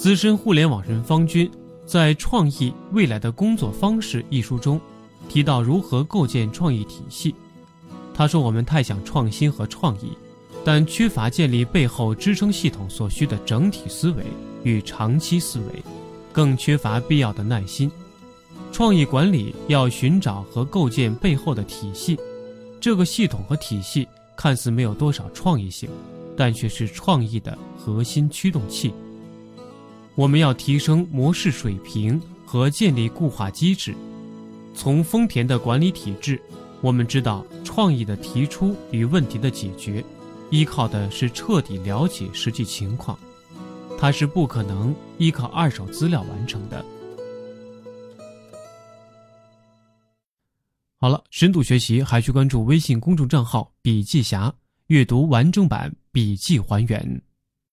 资深互联网人方军在《创意未来的工作方式》一书中提到如何构建创意体系。他说：“我们太想创新和创意，但缺乏建立背后支撑系统所需的整体思维与长期思维，更缺乏必要的耐心。创意管理要寻找和构建背后的体系，这个系统和体系看似没有多少创意性，但却是创意的核心驱动器。”我们要提升模式水平和建立固化机制。从丰田的管理体制，我们知道创意的提出与问题的解决，依靠的是彻底了解实际情况，它是不可能依靠二手资料完成的。好了，深度学习还需关注微信公众账号“笔记侠”，阅读完整版笔记还原。